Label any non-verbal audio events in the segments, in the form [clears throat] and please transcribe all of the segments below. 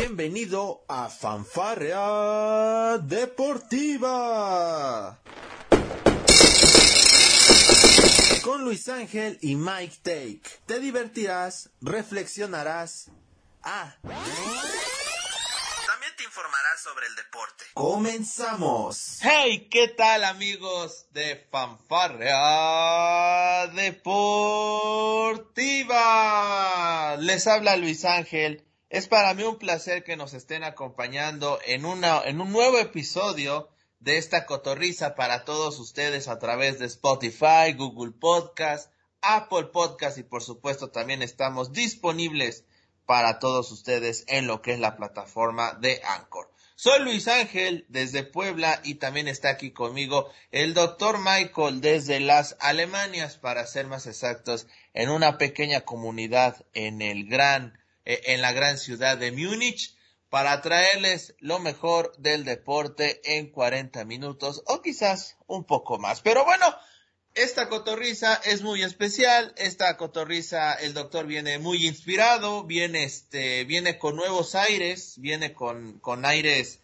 Bienvenido a Fanfarrea Deportiva. Con Luis Ángel y Mike Take. Te divertirás, reflexionarás. Ah. También te informarás sobre el deporte. Comenzamos. Hey, ¿qué tal amigos de Fanfarrea Deportiva? Les habla Luis Ángel. Es para mí un placer que nos estén acompañando en, una, en un nuevo episodio de esta cotorriza para todos ustedes a través de Spotify, Google Podcast, Apple Podcast y por supuesto también estamos disponibles para todos ustedes en lo que es la plataforma de Anchor. Soy Luis Ángel desde Puebla y también está aquí conmigo el doctor Michael desde las Alemanias para ser más exactos en una pequeña comunidad en el gran en la gran ciudad de Múnich para traerles lo mejor del deporte en 40 minutos o quizás un poco más. Pero bueno, esta cotorriza es muy especial. Esta cotorriza, el doctor viene muy inspirado, viene este, viene con nuevos aires, viene con, con aires,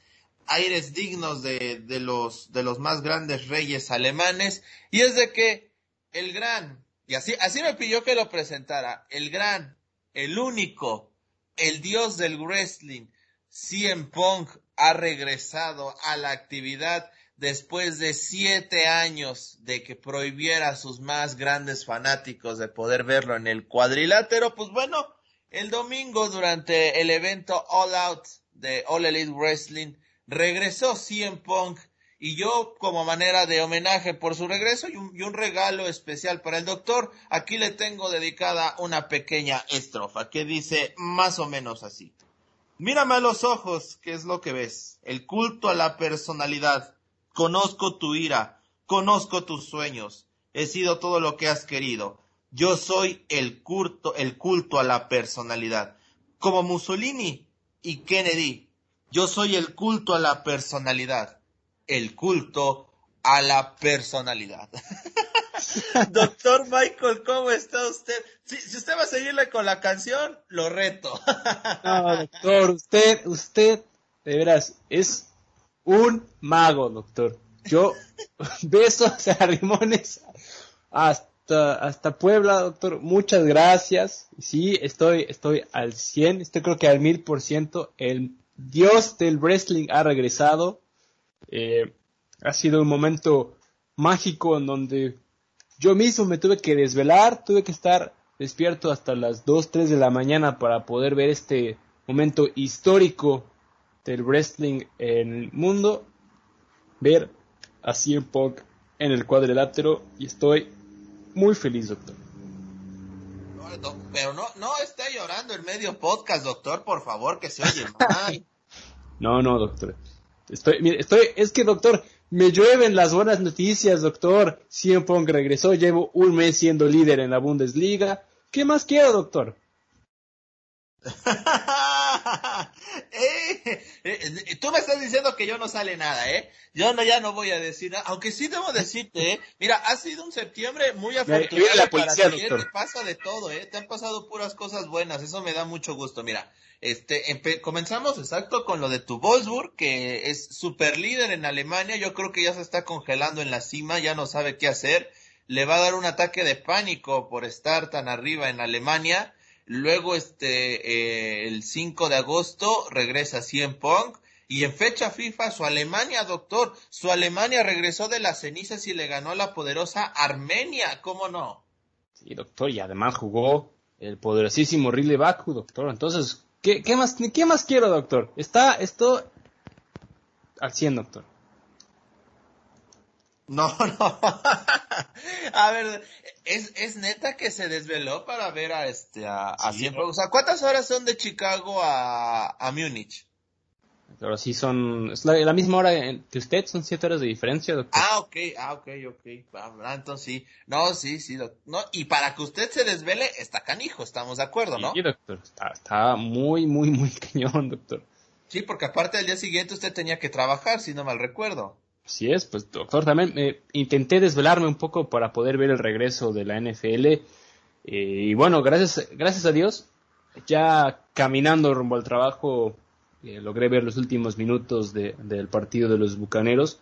aires dignos de, de los, de los más grandes reyes alemanes. Y es de que el gran, y así, así me pidió que lo presentara, el gran, el único, el dios del wrestling, CM Punk, ha regresado a la actividad después de siete años de que prohibiera a sus más grandes fanáticos de poder verlo en el cuadrilátero. Pues bueno, el domingo durante el evento All Out de All Elite Wrestling regresó CM Punk y yo como manera de homenaje por su regreso y un, regalo especial para el doctor, aquí le tengo dedicada una pequeña estrofa que dice más o menos así. Mírame a los ojos, ¿qué es lo que ves? El culto a la personalidad. Conozco tu ira, conozco tus sueños. He sido todo lo que has querido. Yo soy el culto, el culto a la personalidad. Como Mussolini y Kennedy, yo soy el culto a la personalidad el culto a la personalidad. [laughs] Doctor Michael, ¿cómo está usted? Si, si, usted va a seguirle con la canción, lo reto. no, doctor, usted, usted, de veras, es un mago, doctor. Yo [laughs] besos a Rimones hasta, hasta Puebla, doctor. Muchas gracias. Sí, estoy, estoy al 100, estoy creo que al mil por ciento. El dios del wrestling ha regresado eh, ha sido un momento mágico en donde yo mismo me tuve que desvelar, tuve que estar despierto hasta las 2, 3 de la mañana para poder ver este momento histórico del wrestling en el mundo, ver a CM Punk en el cuadrilátero y estoy muy feliz, doctor. Pero no, no esté llorando en medio podcast, doctor, por favor, que se oye mal. [laughs] no, no, doctor. Estoy, mire, estoy, es que doctor, me llueven las buenas noticias, doctor. CM Punk regresó, llevo un mes siendo líder en la Bundesliga. ¿Qué más quiero, doctor? [laughs] eh, eh, tú me estás diciendo que yo no sale nada, ¿eh? Yo no, ya no voy a decir nada, aunque sí debo decirte, ¿eh? Mira, ha sido un septiembre muy afortunado la policía, para ti, te pasa de todo, ¿eh? Te han pasado puras cosas buenas, eso me da mucho gusto, mira. Este, comenzamos exacto con lo de tu Wolfsburg, que es super líder en Alemania, yo creo que ya se está congelando en la cima, ya no sabe qué hacer, le va a dar un ataque de pánico por estar tan arriba en Alemania, Luego, este, eh, el 5 de agosto regresa Cien Punk. Y en fecha FIFA, su Alemania, doctor, su Alemania regresó de las cenizas y le ganó a la poderosa Armenia, ¿cómo no? Sí, doctor, y además jugó el poderosísimo Rile Baku, doctor. Entonces, ¿qué, qué, más, ¿qué más quiero, doctor? Está esto al 100, doctor. No, [laughs] no. a ver, ¿es, es neta que se desveló para ver a este, a, a Sí, siempre. O sea, ¿cuántas horas son de Chicago a, a Múnich? Pero sí son, es la, la misma hora que usted, son siete horas de diferencia, doctor. Ah, ok, ah, ok, ok. Ah, entonces sí. No, sí, sí, doc- no, y para que usted se desvele, está canijo, estamos de acuerdo, ¿no? Sí, doctor, está, está muy, muy, muy [laughs] cañón, doctor. Sí, porque aparte del día siguiente usted tenía que trabajar, si no mal recuerdo. Así es, pues doctor, también eh, intenté desvelarme un poco para poder ver el regreso de la NFL. eh, y bueno, gracias, gracias a Dios, ya caminando rumbo al trabajo Eh, logré ver los últimos minutos del partido de los Bucaneros.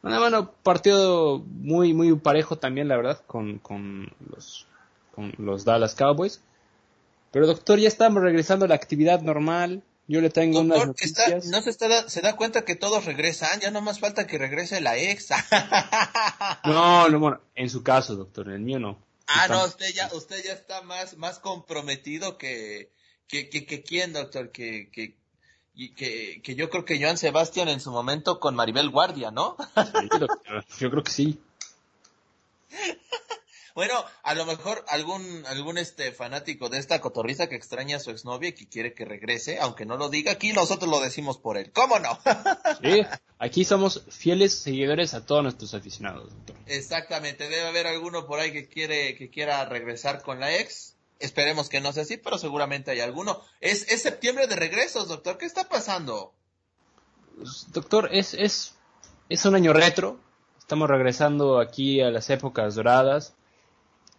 Bueno, partido muy, muy parejo también, la verdad, con, con, los, con los Dallas Cowboys. Pero doctor, ya estamos regresando a la actividad normal. Yo le tengo unas noticias. no se, está, se da cuenta que todos regresan, ya no más falta que regrese la ex. [laughs] no, no, bueno, en su caso, doctor, en el mío no. Ah, no, usted ya, usted ya está más, más comprometido que, que, que, que quién, doctor, que, que, que, que yo creo que Joan Sebastián en su momento con Maribel Guardia, ¿no? Sí, yo creo que sí. [laughs] Bueno, a lo mejor algún, algún este fanático de esta cotorriza que extraña a su exnovia y que quiere que regrese, aunque no lo diga aquí, nosotros lo decimos por él. ¿Cómo no? [laughs] sí, aquí somos fieles seguidores a todos nuestros aficionados, doctor. Exactamente, debe haber alguno por ahí que quiere, que quiera regresar con la ex. Esperemos que no sea así, pero seguramente hay alguno. Es, es septiembre de regresos, doctor. ¿Qué está pasando? Pues, doctor, es, es, es un año retro. Estamos regresando aquí a las épocas doradas.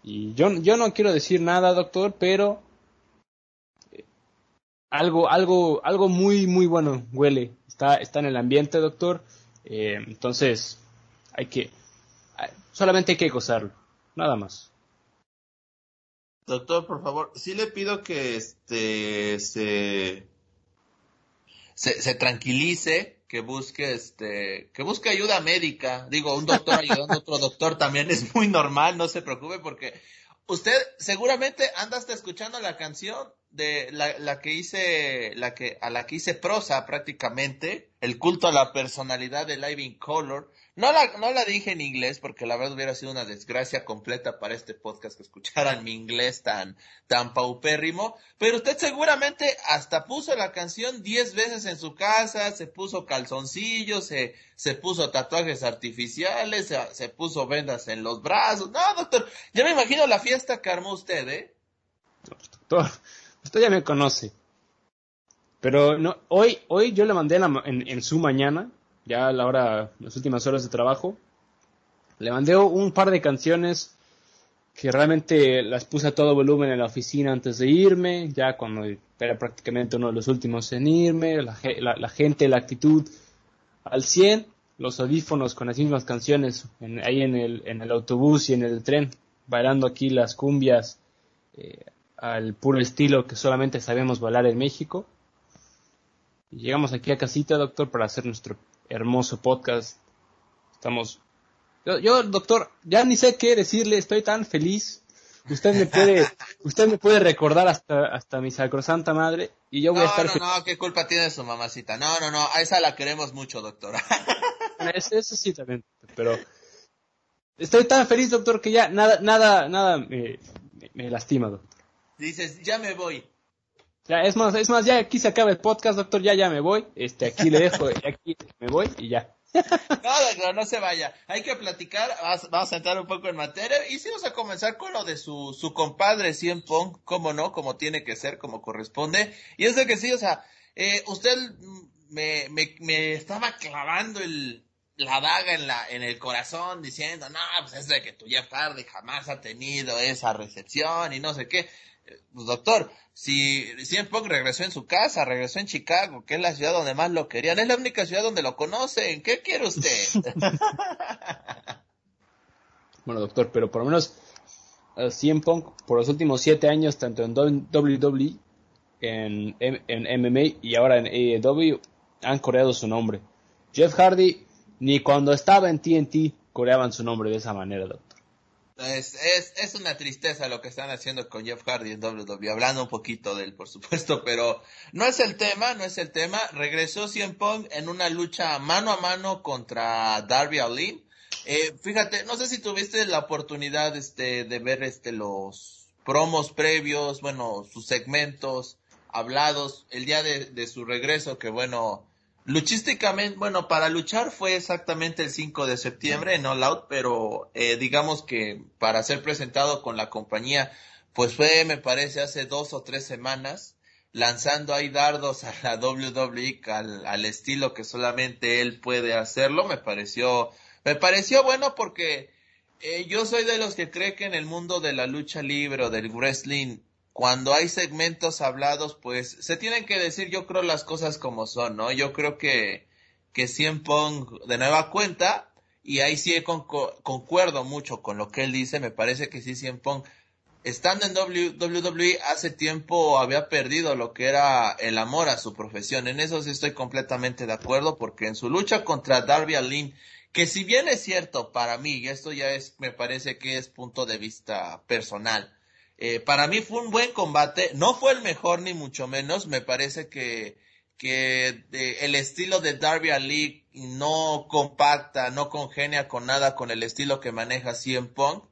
Y yo, yo no quiero decir nada, doctor, pero eh, algo, algo, algo muy, muy bueno huele. Está, está en el ambiente, doctor. Eh, entonces, hay que, solamente hay que gozarlo, nada más. Doctor, por favor, sí le pido que este se, se, se tranquilice, que busque este, que busque ayuda médica. Digo, un doctor ayudando a otro [laughs] doctor también es muy normal, no se preocupe porque usted seguramente anda hasta escuchando la canción de la, la que hice, la que, a la que hice prosa prácticamente, el culto a la personalidad de Living Color. No la, no la dije en inglés porque la verdad hubiera sido una desgracia completa para este podcast que escucharan mi inglés tan, tan paupérrimo. Pero usted seguramente hasta puso la canción diez veces en su casa, se puso calzoncillos, se, se puso tatuajes artificiales, se, se puso vendas en los brazos. No, doctor, ya me imagino la fiesta que armó usted, ¿eh? Doctor, usted ya me conoce. Pero no, hoy, hoy yo le mandé en, en su mañana ya a la hora, las últimas horas de trabajo. Le mandé un par de canciones que realmente las puse a todo volumen en la oficina antes de irme, ya cuando era prácticamente uno de los últimos en irme, la, la, gente, la actitud al 100, los audífonos con las mismas canciones ahí en el, en el autobús y en el tren, bailando aquí las cumbias eh, al puro estilo que solamente sabemos bailar en México. Y llegamos aquí a casita, doctor, para hacer nuestro hermoso podcast. Estamos. Yo, doctor, ya ni sé qué decirle, estoy tan feliz. Usted me puede, [laughs] usted me puede recordar hasta, hasta mi sacrosanta madre y yo voy a estar No, no, no, qué culpa tiene su mamacita. No, no, no, a esa la queremos mucho, doctor. [laughs] eso, sí también, pero estoy tan feliz, doctor, que ya nada, nada, nada me, me lastima, doctor. Dices, ya me voy. Ya, es más, es más, ya aquí se acaba el podcast, doctor, ya, ya me voy. Este, aquí le dejo, [laughs] aquí me voy y ya. No, doctor, no se vaya. Hay que platicar, vamos a entrar un poco en materia y sí vamos a comenzar con lo de su, su compadre Cien Pong, como no, como tiene que ser, como corresponde. Y es de que sí, o sea, eh, usted me, me, me estaba clavando el, la daga en la, en el corazón diciendo, no, pues es de que tu Jeff Hardy jamás ha tenido esa recepción y no sé qué. Pues doctor, si CM Punk regresó en su casa, regresó en Chicago, que es la ciudad donde más lo querían, es la única ciudad donde lo conocen, ¿qué quiere usted? [laughs] [laughs] bueno, doctor, pero por lo menos uh, CM Punk por los últimos siete años, tanto en WWE, en, en MMA y ahora en AEW, han coreado su nombre. Jeff Hardy, ni cuando estaba en TNT, coreaban su nombre de esa manera, doctor. Es, es, es, una tristeza lo que están haciendo con Jeff Hardy en WWE, hablando un poquito de él, por supuesto, pero no es el tema, no es el tema. Regresó CM Punk en una lucha mano a mano contra Darby Allin. Eh, fíjate, no sé si tuviste la oportunidad este, de ver este, los promos previos, bueno, sus segmentos hablados el día de, de su regreso, que bueno, Luchísticamente, bueno, para luchar fue exactamente el 5 de septiembre en All Out, pero eh, digamos que para ser presentado con la compañía, pues fue, me parece, hace dos o tres semanas, lanzando ahí dardos a la WWE al, al estilo que solamente él puede hacerlo, me pareció, me pareció bueno porque eh, yo soy de los que cree que en el mundo de la lucha libre o del wrestling cuando hay segmentos hablados, pues se tienen que decir, yo creo, las cosas como son, ¿no? Yo creo que, que Cien Pong de nueva cuenta, y ahí sí concuerdo mucho con lo que él dice, me parece que sí Cien Pong estando en WWE hace tiempo había perdido lo que era el amor a su profesión. En eso sí estoy completamente de acuerdo porque en su lucha contra Darby Allin, que si bien es cierto para mí, y esto ya es, me parece que es punto de vista personal, eh, para mí fue un buen combate, no fue el mejor ni mucho menos, me parece que, que el estilo de Darby Allin no compacta, no congenia con nada con el estilo que maneja CM Punk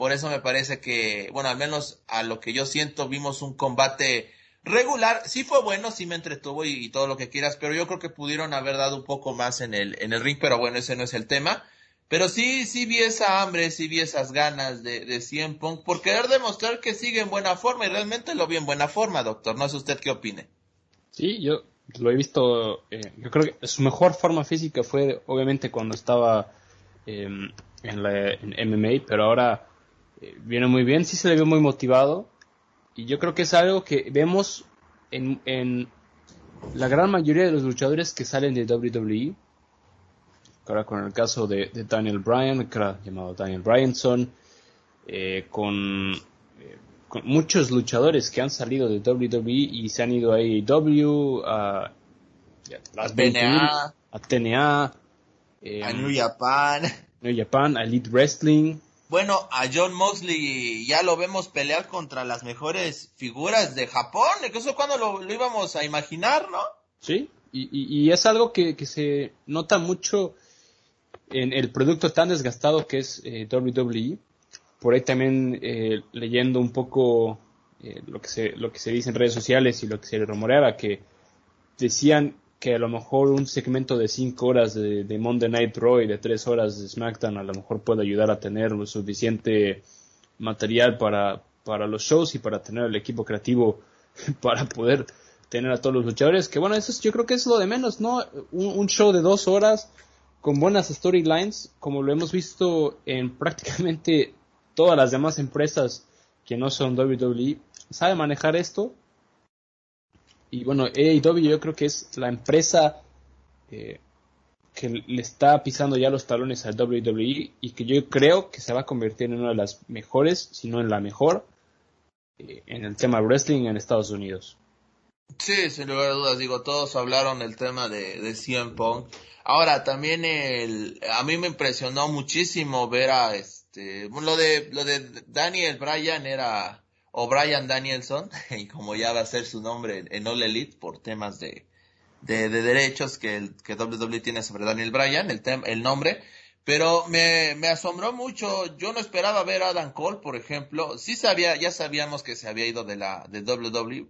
por eso me parece que, bueno, al menos a lo que yo siento, vimos un combate regular. Sí fue bueno, sí me entretuvo y, todo lo que quieras, pero yo creo que pudieron haber dado un poco más en el, en el ring, pero bueno, ese no es el tema. Pero sí, sí vi esa hambre, sí vi esas ganas de, de Punk por querer demostrar que sigue en buena forma y realmente lo vi en buena forma, doctor. No sé usted qué opine. Sí, yo lo he visto, eh, yo creo que su mejor forma física fue obviamente cuando estaba em, en, la, MMA, pero ahora eh, viene muy bien, sí se le ve muy motivado y yo creo que es algo que vemos en, en la gran mayoría de los luchadores que salen de WWE. Ahora con el caso de, Daniel Bryan, que era llamado Daniel Bryanson, eh, con, eh, con, muchos luchadores que han salido de WWE y se han ido a AEW, a, las TNA, a TNA, a New Japan, [laughs] New Japan, a Elite Wrestling, bueno, a John Moxley ya lo vemos pelear contra las mejores figuras de Japón. Eso cuando lo, íbamos a imaginar, ¿no? Sí, y, es algo que, se nota mucho en el producto tan desgastado que es eh, WWE. Por ahí también eh, leyendo un poco eh, lo, que se, lo que se dice en redes sociales y lo que se rumoreaba, que decían que a lo mejor un segmento de 5 horas de, Monday Night Raw y de 3 horas de SmackDown a lo mejor puede ayudar a tener suficiente material para, para los shows y para tener el equipo creativo [laughs] para poder tener a todos los luchadores. Que bueno, eso yo creo que es lo de menos, ¿no? Un, show de 2 horas con buenas storylines, como lo hemos visto en prácticamente todas las demás empresas que no son WWE, sabe manejar esto y bueno, AEW yo creo que es la empresa eh, que le está pisando ya los talones al WWE y que yo creo que se va a convertir en una de las mejores, si no en la mejor, eh, en el tema wrestling en Estados Unidos. Sí, sin lugar a dudas, digo, todos hablaron del tema de, de CM Punk. Ahora, también el, a mí me impresionó muchísimo ver a este, lo de, lo de Daniel Bryan era, o Brian Danielson, [laughs] y como ya va a ser su nombre en All Elite por temas de, de, derechos que, el, que WWE tiene sobre Daniel Bryan, el, el nombre, pero me, me asombró mucho, yo no esperaba ver a Adam Cole, por ejemplo, sí sabía, ya sabíamos que se había ido de la, de WWE,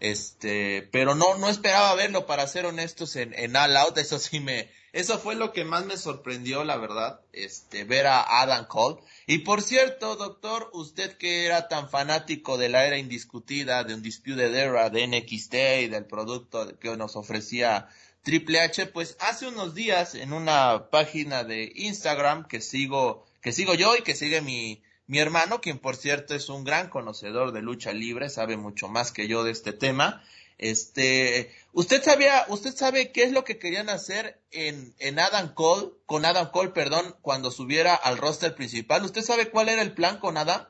este, pero no, no esperaba verlo, para ser honestos, en, en All Out, eso sí me, eso fue lo que más me sorprendió, la verdad, este, ver a Adam Cole. Y por cierto, doctor, usted que era tan fanático de la era indiscutida, de un Disputed Era, de NXT y del producto que nos ofrecía Triple H, pues hace unos días en una página de Instagram que sigo, que sigo yo y que sigue mi, mi hermano, quien por cierto es un gran conocedor de lucha libre, sabe mucho más que yo de este tema, este, usted sabía, usted sabe qué es lo que querían hacer en, en Adam Cole, con Adam Cole, perdón, cuando subiera al roster principal. ¿Usted sabe cuál era el plan con Adam?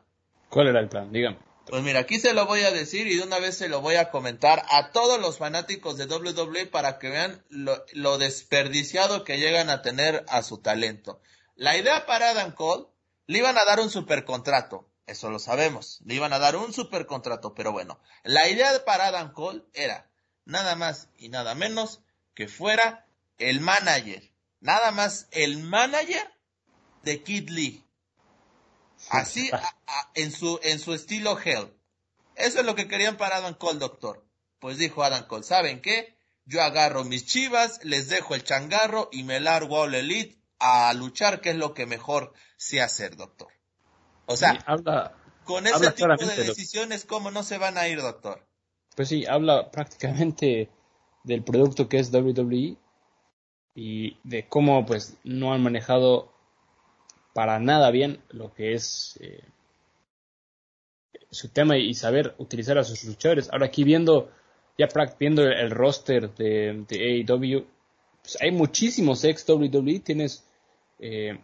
¿Cuál era el plan? Dígame. Pues mira, aquí se lo voy a decir y de una vez se lo voy a comentar a todos los fanáticos de WWE para que vean lo, lo desperdiciado que llegan a tener a su talento. La idea para Adam Cole, le iban a dar un supercontrato eso lo sabemos. Le iban a dar un super contrato, pero bueno. La idea para Adam Cole era nada más y nada menos que fuera el manager. Nada más el manager de Kid Lee. Así en su en su estilo Hell. Eso es lo que querían para Adam Cole, doctor. Pues dijo Adam Cole, ¿saben qué? Yo agarro mis chivas, les dejo el changarro y me largo a All Elite a luchar, que es lo que mejor sé hacer, doctor. O sea, con ese tipo de decisiones, ¿cómo no se van a ir, doctor? Pues sí, habla prácticamente del producto que es WWE y de cómo pues no han manejado para nada bien lo que es eh, su tema y saber utilizar a sus luchadores. Ahora aquí viendo, ya viendo el roster de, de AEW, pues hay muchísimos ex WWE, tienes eh,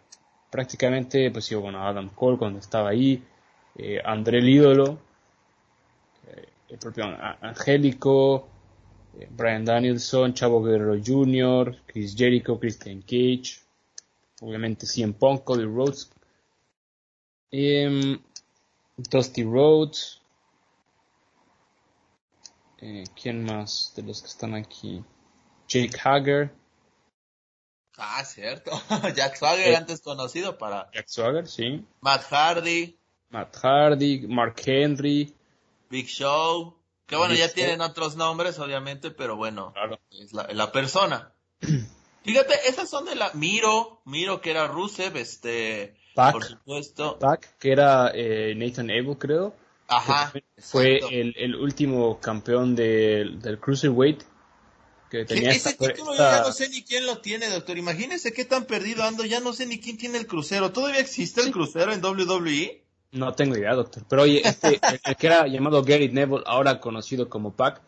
prácticamente, pues sí, bueno, Adam Cole cuando estaba ahí, eh, André el ídolo, eh, el propio Angélico, Brian Danielson, Chavo Guerrero Jr., Chris Jericho, Christian Cage, obviamente CM Punk, Cody Rhodes, em, Dusty Rhodes, ¿quién más de los que están aquí? Jake Hager. Ah, cierto. [laughs] Jack Swagger, eh, antes conocido para. Jack Swagger, sí. Matt Hardy. Matt Hardy, Mark Henry. Big Show. Que bueno, ya tienen otros nombres, obviamente, pero bueno. Es la, la persona. [clears throat] Fíjate, esas son de la Miro, Miro que era Rusev, este, Pac, por supuesto. Pac, que era eh, Nathan Abel, creo. Ajá. Fue el, el, último campeón de, del Cruiserweight. Que tenía ese esta, título esta... yo ya no sé ni quién lo tiene, doctor. Imagínese qué tan perdido ando, ya no sé ni quién tiene el crucero. ¿Todavía existe el crucero en WWE? No tengo idea, doctor. Pero oye, este, [laughs] el, que era llamado Gary Neville, ahora conocido como Pac,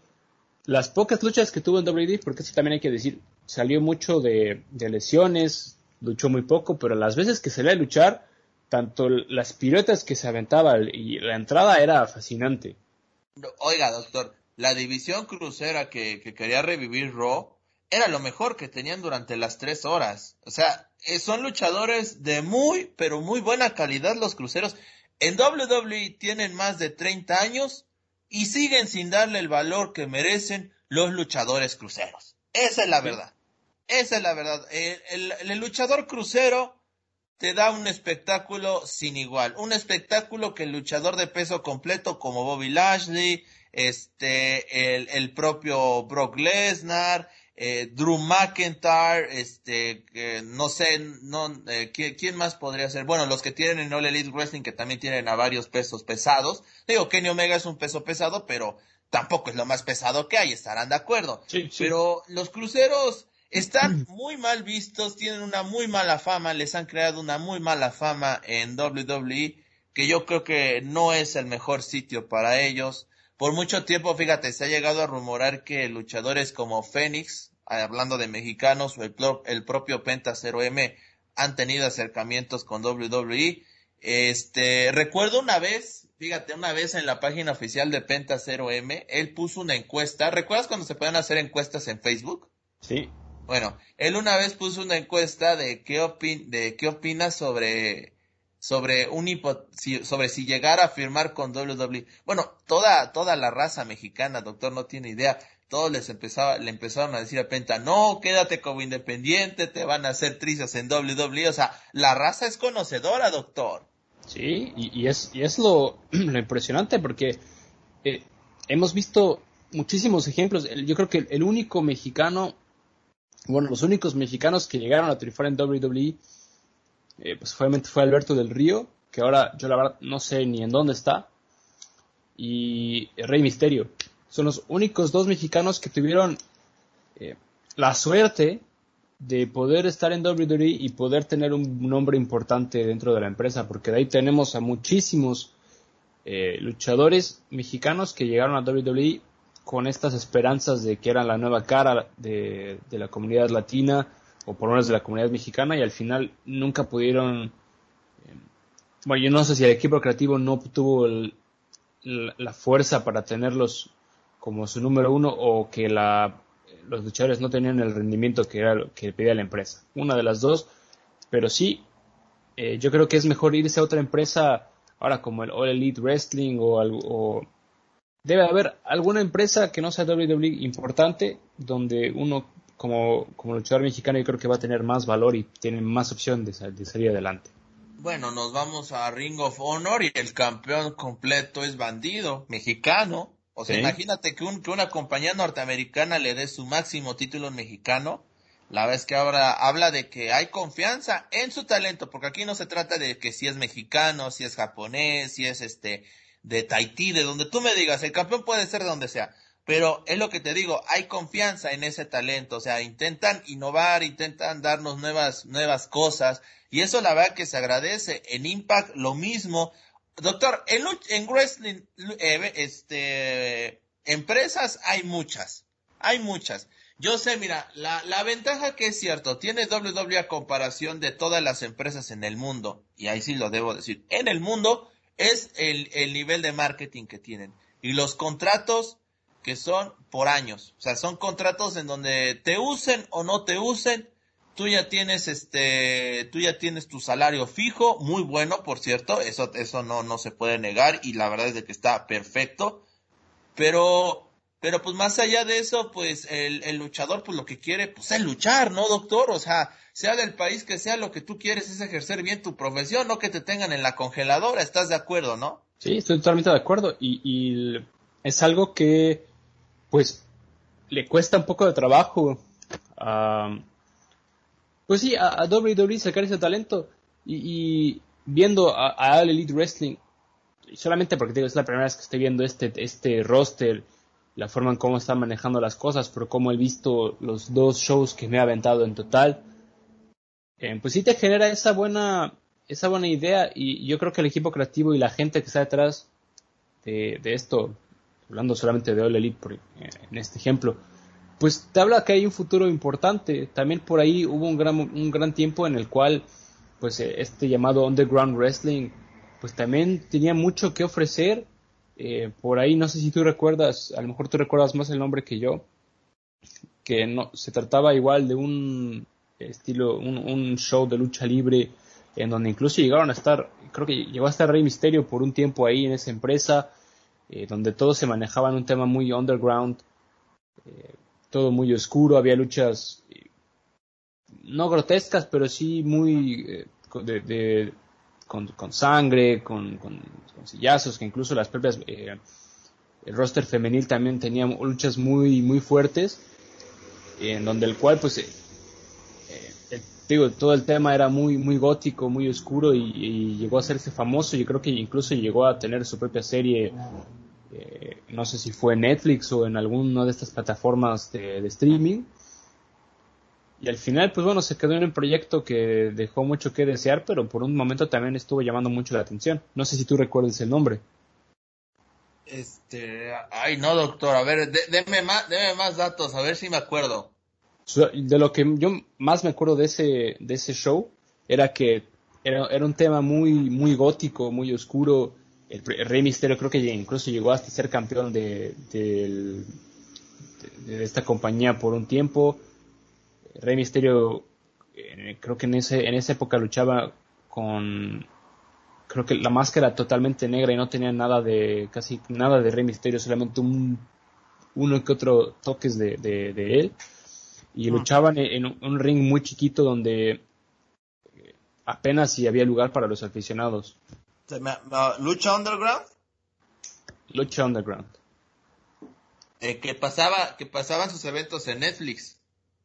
las pocas luchas que tuvo en WWE, porque eso también hay que decir, salió mucho de, de lesiones, luchó muy poco, pero las veces que salía a luchar, tanto las piruetas que se aventaba y la entrada era fascinante. Oiga, doctor, la división crucera que, que quería revivir Raw era lo mejor que tenían durante las tres horas. O sea, eh, son luchadores de muy, pero muy buena calidad los cruceros. En WWE tienen más de 30 años y siguen sin darle el valor que merecen los luchadores cruceros. Esa es la verdad. Esa es la verdad. El, el, el, luchador crucero te da un espectáculo sin igual. Un espectáculo que el luchador de peso completo como Bobby Lashley, este, el, el propio Brock Lesnar, eh, Drew McIntyre, este, eh, no sé, no, eh, ¿quién, más podría ser? Bueno, los que tienen en All Elite Wrestling, que también tienen a varios pesos pesados. Digo, Kenny Omega es un peso pesado, pero tampoco es lo más pesado que hay, estarán de acuerdo. Sí, sí. Pero los cruceros están muy mal vistos, tienen una muy mala fama, les han creado una muy mala fama en WWE, que yo creo que no es el mejor sitio para ellos. Por mucho tiempo, fíjate, se ha llegado a rumorar que luchadores como Fénix, hablando de mexicanos, o el, el propio Penta 0M, han tenido acercamientos con WWE. Este, recuerdo una vez, fíjate, una vez en la página oficial de Penta 0M, él puso una encuesta. ¿Recuerdas cuando se pueden hacer encuestas en Facebook? Sí. Bueno, él una vez puso una encuesta de qué opin de qué opina sobre sobre un si, sobre si llegara a firmar con WWE. Bueno, toda, toda la raza mexicana, doctor, no tiene idea. Todos les empezaba, le empezaron a decir a Penta, no, quédate como independiente, te van a hacer trizas en WWE. O sea, la raza es conocedora, doctor. Sí, y, es, y es lo, [clears throat] lo impresionante porque eh, hemos visto muchísimos ejemplos. Yo creo que el único mexicano, bueno, los únicos mexicanos que llegaron a triunfar en WWE eh, pues obviamente fue Alberto del Río, que ahora yo la verdad no sé ni en dónde está, y Rey Misterio. Son los únicos dos mexicanos que tuvieron eh, la suerte de poder estar en WWE y poder tener un nombre importante dentro de la empresa, porque de ahí tenemos a muchísimos eh, luchadores mexicanos que llegaron a WWE con estas esperanzas de que eran la nueva cara de, de la comunidad latina, o por lo menos de la comunidad mexicana y al final nunca pudieron eh, bueno yo no sé si el equipo creativo no tuvo el, la fuerza para tenerlos como su número uno o que la, los luchadores no tenían el rendimiento que era que pedía la empresa. Una de las dos pero sí eh, yo creo que es mejor irse a otra empresa ahora como el All Elite Wrestling o, algo, o debe haber alguna empresa que no sea WWE importante donde uno como, como luchador mexicano yo creo que va a tener más valor y tiene más opción de, de salir adelante. Bueno, nos vamos a Ring of Honor y el campeón completo es bandido, mexicano. O sea, ¿Sí? imagínate que, un, que una compañía norteamericana le dé su máximo título mexicano. La vez que ahora habla de que hay confianza en su talento, porque aquí no se trata de que si es mexicano, si es japonés, si es este de Tahití, de donde tú me digas, el campeón puede ser de donde sea. Pero es lo que te digo, hay confianza en ese talento, o sea, intentan innovar, intentan darnos nuevas, nuevas cosas, y eso la verdad que se agradece. En Impact lo mismo, doctor, en, en wrestling, eh, este, empresas hay muchas, hay muchas. Yo sé, mira, la, la ventaja que es cierto, tiene WWE a comparación de todas las empresas en el mundo, y ahí sí lo debo decir, en el mundo es el, el nivel de marketing que tienen. Y los contratos que son por años. O sea, son contratos en donde te usen o no te usen, tú ya tienes este, tú ya tienes tu salario fijo, muy bueno, por cierto, eso, eso no, no se puede negar y la verdad es de que está perfecto, pero, pero pues más allá de eso, pues el, el luchador pues lo que quiere pues es luchar, ¿no, doctor? O sea, sea del país que sea, lo que tú quieres es ejercer bien tu profesión, no que te tengan en la congeladora, ¿estás de acuerdo, no? Sí, estoy totalmente de acuerdo y, y es algo que pues le cuesta un poco de trabajo a pues sí, a, a WWE sacar ese talento y, viendo a, a, Elite Wrestling, solamente porque digo, es la primera vez que estoy viendo este, este roster, la forma en cómo están manejando las cosas, pero como he visto los dos shows que me he aventado en total, eh, pues sí te genera esa buena, esa buena idea y yo creo que el equipo creativo y la gente que está detrás de, de esto, hablando solamente de All Elite por, eh, en este ejemplo, pues te habla que hay un futuro importante. También por ahí hubo un gran, un gran tiempo en el cual, pues eh, este llamado Underground Wrestling, pues también tenía mucho que ofrecer. Eh, por ahí, no sé si tú recuerdas, a lo mejor tú recuerdas más el nombre que yo, que no, se trataba igual de un estilo, un, un show de lucha libre, en donde incluso llegaron a estar, creo que llegó a estar Rey Misterio por un tiempo ahí en esa empresa, eh, donde todos se manejaban un tema muy underground. Eh, todo muy oscuro, había luchas no grotescas, pero sí muy eh, de, de, con, con, sangre, con, con, con, sillazos, que incluso las propias eh, el roster femenil también tenía luchas muy muy fuertes, en donde el cual pues eh, eh, digo todo el tema era muy muy gótico, muy oscuro y, llegó a hacerse famoso. Yo creo que incluso llegó a tener su propia serie eh, no sé si fue Netflix o en alguna de estas plataformas de, streaming. Y al final, pues bueno, se quedó en un proyecto que dejó mucho que desear, pero por un momento también estuvo llamando mucho la atención. No sé si tú recuerdas el nombre. Este, ay no, doctor, a ver, de, deme, más, deme más datos, a ver si me acuerdo. De lo que yo más me acuerdo de ese, de ese show era que era, era un tema muy, muy gótico, muy oscuro, el, el, Rey Misterio creo que incluso llegó hasta ser campeón de, de, esta compañía por un tiempo. Rey Misterio creo que en, ese, en esa época luchaba con creo que la máscara totalmente negra y no tenía nada de casi nada de Rey Misterio, solamente un uno que otro toques de, de él y luchaban en, en un ring muy chiquito donde apenas si había lugar para los aficionados. Lucha Underground. Lucha Underground. Eh, que pasaba, que pasaban sus eventos en Netflix.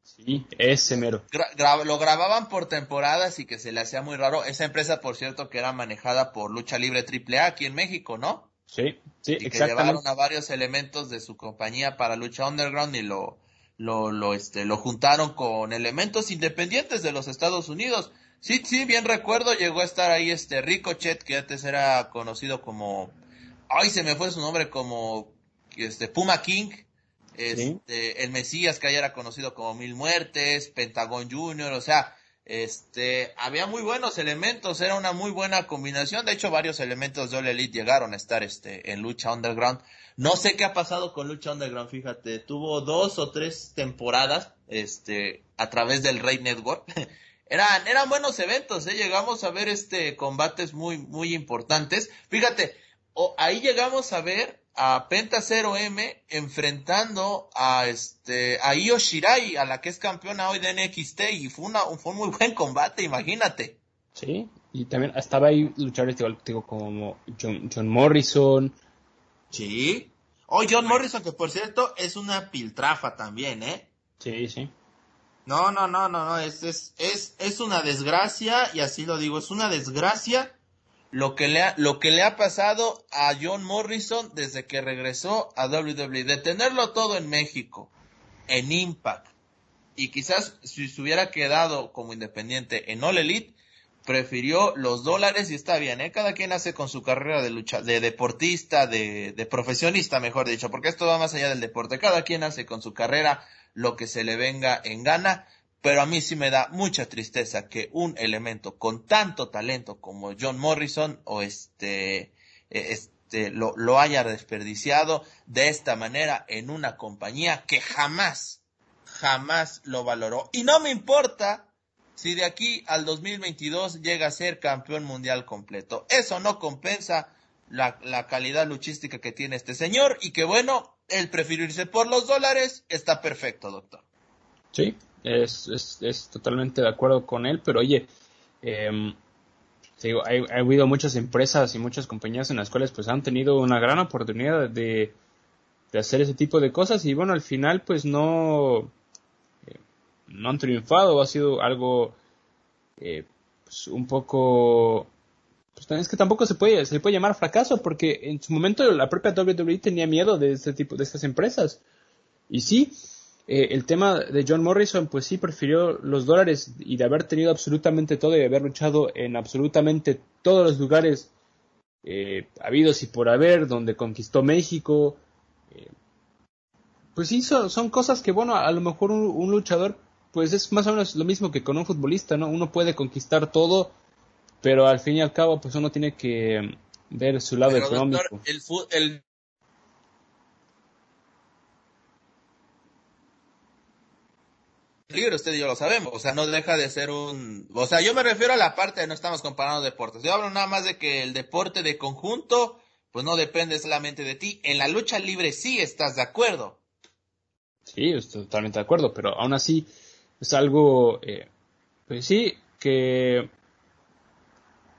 Sí, ese mero. Gra gra lo grababan por temporadas y que se le hacía muy raro. Esa empresa, por cierto, que era manejada por Lucha Libre AAA aquí en México, ¿no? Sí, sí, y que llevaron a varios elementos de su compañía para Lucha Underground y lo, lo, lo, este, lo juntaron con elementos independientes de los Estados Unidos. Sí, sí, bien recuerdo, llegó a estar ahí este Ricochet, que antes era conocido como, ay, se me fue su nombre, como, este, Puma King, este, ¿Sí? el Mesías, que ahí era conocido como Mil Muertes, Pentagon Junior, o sea, este, había muy buenos elementos, era una muy buena combinación, de hecho varios elementos de All Elite llegaron a estar, este, en Lucha Underground. No sé qué ha pasado con Lucha Underground, fíjate, tuvo dos o tres temporadas, este, a través del Rey Network, [laughs] eran, eran buenos eventos, ¿eh? llegamos a ver este combates muy, muy importantes. Fíjate, ahí llegamos a ver a Penta 0M enfrentando a este, a Io Shirai, a la que es campeona hoy de NXT, y fue una, fue un muy buen combate, imagínate. Sí, y también estaba ahí luchadores digo, como John, John Morrison. Sí. Oh, John Morrison, que por cierto es una piltrafa también, ¿eh? Sí, sí. No, no, no, no, no, es, es, es, es una desgracia, y así lo digo, es una desgracia lo que le ha, lo que le ha pasado a John Morrison desde que regresó a WWE, de tenerlo todo en México, en Impact, y quizás si se hubiera quedado como independiente en All Elite, prefirió los dólares y está bien, ¿eh? Cada quien hace con su carrera de lucha, de deportista, de, de profesionista, mejor dicho, porque esto va más allá del deporte. Cada quien hace con su carrera lo que se le venga en gana, pero a mí sí me da mucha tristeza que un elemento con tanto talento como John Morrison o este, eh, este lo, lo haya desperdiciado de esta manera en una compañía que jamás, jamás lo valoró. Y no me importa si de aquí al 2022 llega a ser campeón mundial completo. Eso no compensa la, la, calidad luchística que tiene este señor y que bueno, el preferirse por los dólares está perfecto, doctor. Sí, es, es, es totalmente de acuerdo con él, pero oye, eh, digo, ha, ha, habido muchas empresas y muchas compañías en las cuales pues han tenido una gran oportunidad de, de hacer ese tipo de cosas y bueno, al final pues no no han triunfado, ha sido algo eh, pues un poco pues es que tampoco se puede se puede llamar fracaso porque en su momento la propia WWE tenía miedo de este tipo de estas empresas. Y sí eh, el tema de John Morrison pues sí prefirió los dólares y de haber tenido absolutamente todo y de haber luchado en absolutamente todos los lugares eh, habidos y por haber donde conquistó México eh, pues sí son, son, cosas que bueno a lo mejor un, un luchador pues es más o menos lo mismo que con un futbolista, ¿no? Uno puede conquistar todo, pero al fin y al cabo, pues uno tiene que ver su lado pero, económico. Doctor, el, el libre, usted y yo lo sabemos, o sea, no deja de ser un, o sea, yo me refiero a la parte de no estamos comparando deportes, yo hablo nada más de que el deporte de conjunto, pues no depende solamente de ti, en la lucha libre sí estás de acuerdo. Sí, estoy totalmente de acuerdo, pero aún así, es algo, eh, pues sí, que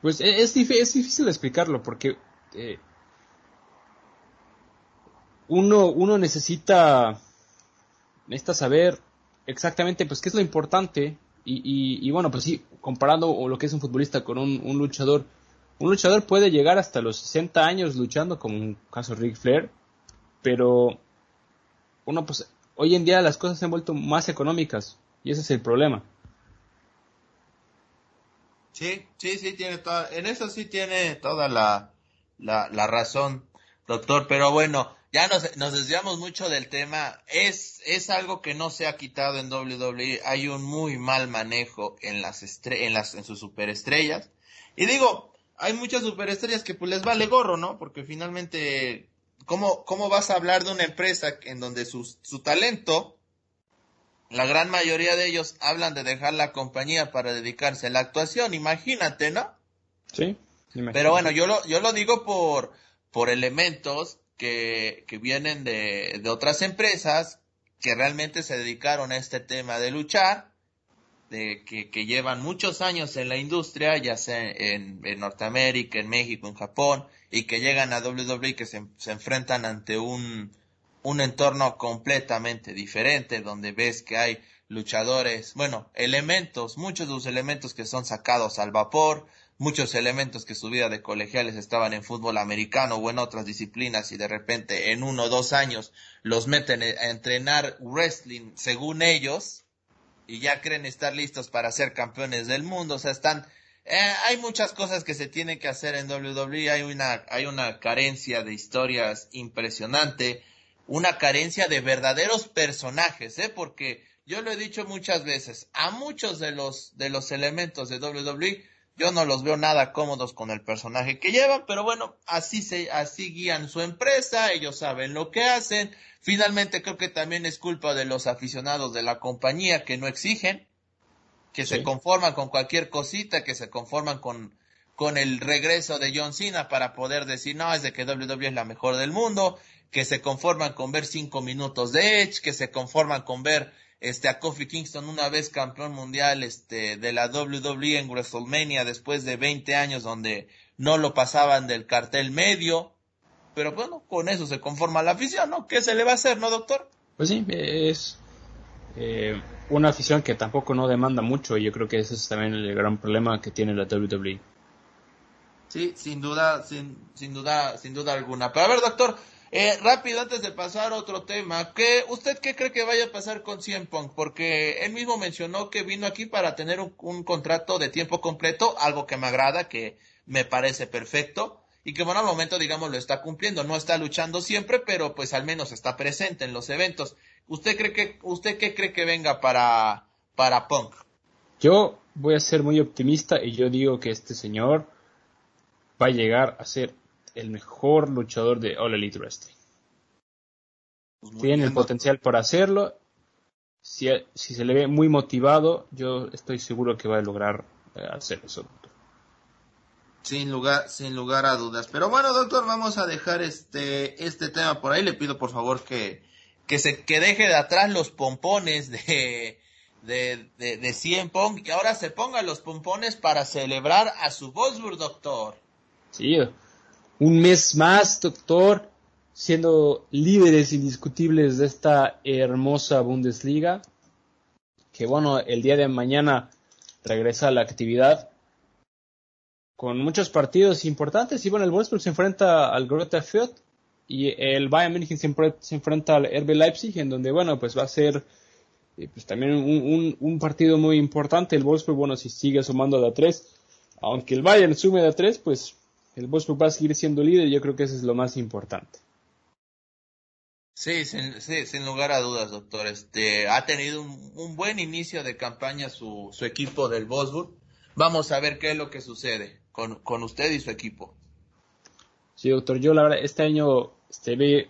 pues es, es, es difícil explicarlo porque eh, uno, uno necesita, necesita saber exactamente pues qué es lo importante y, y, y, bueno, pues sí, comparando lo que es un futbolista con un, un, luchador, un luchador puede llegar hasta los 60 años luchando, como un caso Ric Flair, pero uno pues hoy en día las cosas se han vuelto más económicas. Y ese es el problema. Sí, sí, sí, tiene toda, en eso sí tiene toda la, la, la razón, doctor. Pero bueno, ya nos, desviamos mucho del tema. Es, es algo que no se ha quitado en WWE. Hay un muy mal manejo en las, estre en las, en sus superestrellas. Y digo, hay muchas superestrellas que pues les vale gorro, ¿no? Porque finalmente, ¿cómo, cómo vas a hablar de una empresa en donde su, su talento la gran mayoría de ellos hablan de dejar la compañía para dedicarse a la actuación, imagínate, ¿no? Sí. Imagínate. Pero bueno, yo lo, yo lo digo por, por elementos que, que vienen de, de otras empresas que realmente se dedicaron a este tema de luchar, de que, que llevan muchos años en la industria, ya sea en, en Norteamérica, en México, en Japón, y que llegan a WWE que se, se enfrentan ante un, un entorno completamente diferente donde ves que hay luchadores, bueno, elementos, muchos de los elementos que son sacados al vapor, muchos elementos que su vida de colegiales estaban en fútbol americano o en otras disciplinas y de repente en uno o dos años los meten a entrenar wrestling según ellos y ya creen estar listos para ser campeones del mundo, o sea, están eh, hay muchas cosas que se tienen que hacer en WWE, hay una hay una carencia de historias impresionante una carencia de verdaderos personajes, ¿eh? Porque yo lo he dicho muchas veces, a muchos de los, de los elementos de WWE, yo no los veo nada cómodos con el personaje que llevan, pero bueno, así se, así guían su empresa, ellos saben lo que hacen. Finalmente creo que también es culpa de los aficionados de la compañía que no exigen, que sí. se conforman con cualquier cosita, que se conforman con, con el regreso de John Cena para poder decir, no, es de que WWE es la mejor del mundo, que se conforman con ver cinco minutos de Edge, que se conforman con ver este a Kofi Kingston una vez campeón mundial este de la WWE en WrestleMania después de 20 años donde no lo pasaban del cartel medio. Pero bueno, con eso se conforma la afición, ¿no? ¿Qué se le va a hacer, no, doctor? Pues sí, es eh, una afición que tampoco no demanda mucho y yo creo que ese es también el gran problema que tiene la WWE. Sí, sin duda, sin, sin duda, sin duda alguna. Pero a ver, doctor, Eh, rápido, antes de pasar a otro tema, ¿qué, ¿usted qué cree que vaya a pasar con Cien Pong? Porque él mismo mencionó que vino aquí para tener un, contrato de tiempo completo, algo que me agrada, que me parece perfecto, y que bueno, al momento, digamos, lo está cumpliendo. No está luchando siempre, pero pues al menos está presente en los eventos. ¿Usted cree que, usted qué cree que venga para, para Punk? Yo voy a ser muy optimista y yo digo que este señor va a llegar a ser el mejor luchador de All Elite Wrestling. Pues Tiene el potencial para hacerlo. Si, se le ve muy motivado, yo estoy seguro que va a lograr eh, hacer eso, Sin lugar, sin lugar a dudas. Pero bueno, doctor, vamos a dejar este, este tema por ahí. Le pido por favor que, que se que deje de atrás los pompones de, de, de, de Cien Pong y ahora se ponga los pompones para celebrar a su Bosburg, doctor. Sí, un mes más, doctor, siendo líderes indiscutibles de esta hermosa Bundesliga. Que bueno, el día de mañana regresa a la actividad con muchos partidos importantes. Y bueno, el Wolfsburg se enfrenta al Fürth y el Bayern München se, enfrenta al RB Leipzig, en donde bueno, pues va a ser eh, pues también un, un, partido muy importante. El Wolfsburg, bueno, si sigue sumando de a tres, aunque el Bayern sume de a tres, pues el Wolfsburg va a seguir siendo líder y yo creo que eso es lo más importante. Sí, sin, sí, sin lugar a dudas, doctor. Este, ha tenido un, buen inicio de campaña su, su, equipo del Wolfsburg. Vamos a ver qué es lo que sucede con, con usted y su equipo. Sí, doctor, yo la verdad, este año este, ve,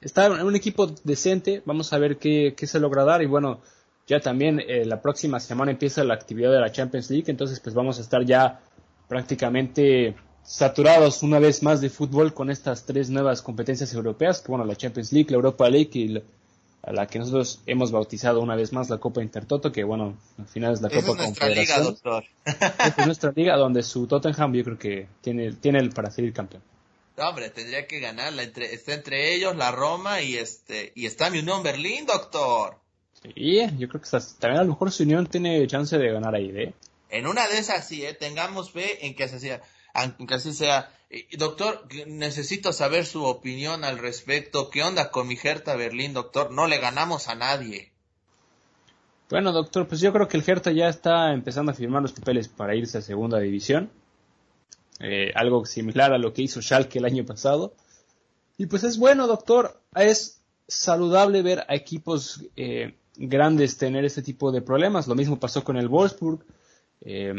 está en un equipo decente, vamos a ver qué, qué se logra dar y bueno, ya también eh, la próxima semana empieza la actividad de la Champions League, entonces pues vamos a estar ya prácticamente saturados una vez más de fútbol con estas tres nuevas competencias europeas, que bueno, la Champions League, la Europa League y la, a la que nosotros hemos bautizado una vez más la Copa Intertoto, que bueno, al final es la Copa es nuestra liga, doctor. es nuestra liga donde su Tottenham yo creo que tiene, tiene el para ser campeón. No, hombre, tendría que ganarla. Entre, está entre ellos la Roma y este y está mi Unión Berlín, doctor. Sí, yo creo que también a lo mejor su Unión tiene chance de ganar ahí, ¿eh? En una de esas sí, ¿eh? tengamos fe en que se sea aunque así sea. Doctor, necesito saber su opinión al respecto. ¿Qué onda con mi Hertha Berlín, doctor? No le ganamos a nadie. Bueno, doctor, pues yo creo que el Hertha ya está empezando a firmar los papeles para irse a segunda división. Eh, algo similar a lo que hizo Schalke el año pasado. Y pues es bueno, doctor. Es saludable ver a equipos eh, grandes tener este tipo de problemas. Lo mismo pasó con el Wolfsburg. Eh,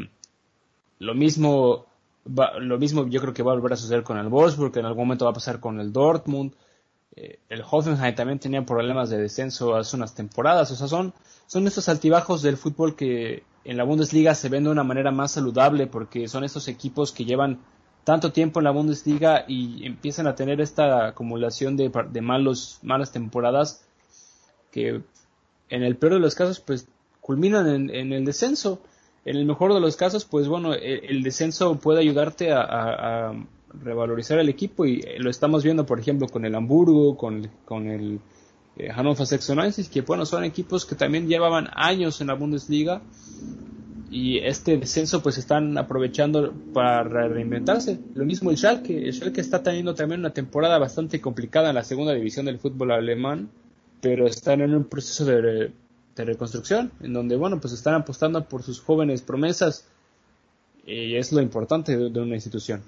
lo mismo lo mismo yo creo que va a volver a suceder con el Wolfsburg, en algún momento va a pasar con el Dortmund. Eh, el Hoffenheim también tenía problemas de descenso hace unas temporadas. O sea, son, son estos altibajos del fútbol que en la Bundesliga se ven de una manera más saludable porque son estos equipos que llevan tanto tiempo en la Bundesliga y empiezan a tener esta acumulación de malos, malas temporadas que en el peor de los casos pues culminan en el descenso en el mejor de los casos, pues bueno, e, el, descenso puede ayudarte a, revalorizar el equipo y lo estamos viendo, por ejemplo, con el Hamburgo, con, con el eh, Hannover 96, que bueno, son equipos que también llevaban años en la Bundesliga y este descenso pues están aprovechando para reinventarse. Lo mismo el Schalke, el Schalke está teniendo también una temporada bastante complicada en la segunda división del fútbol alemán, pero están en un proceso de de reconstrucción, en donde, bueno, pues están apostando por sus jóvenes promesas y es lo importante de, una institución.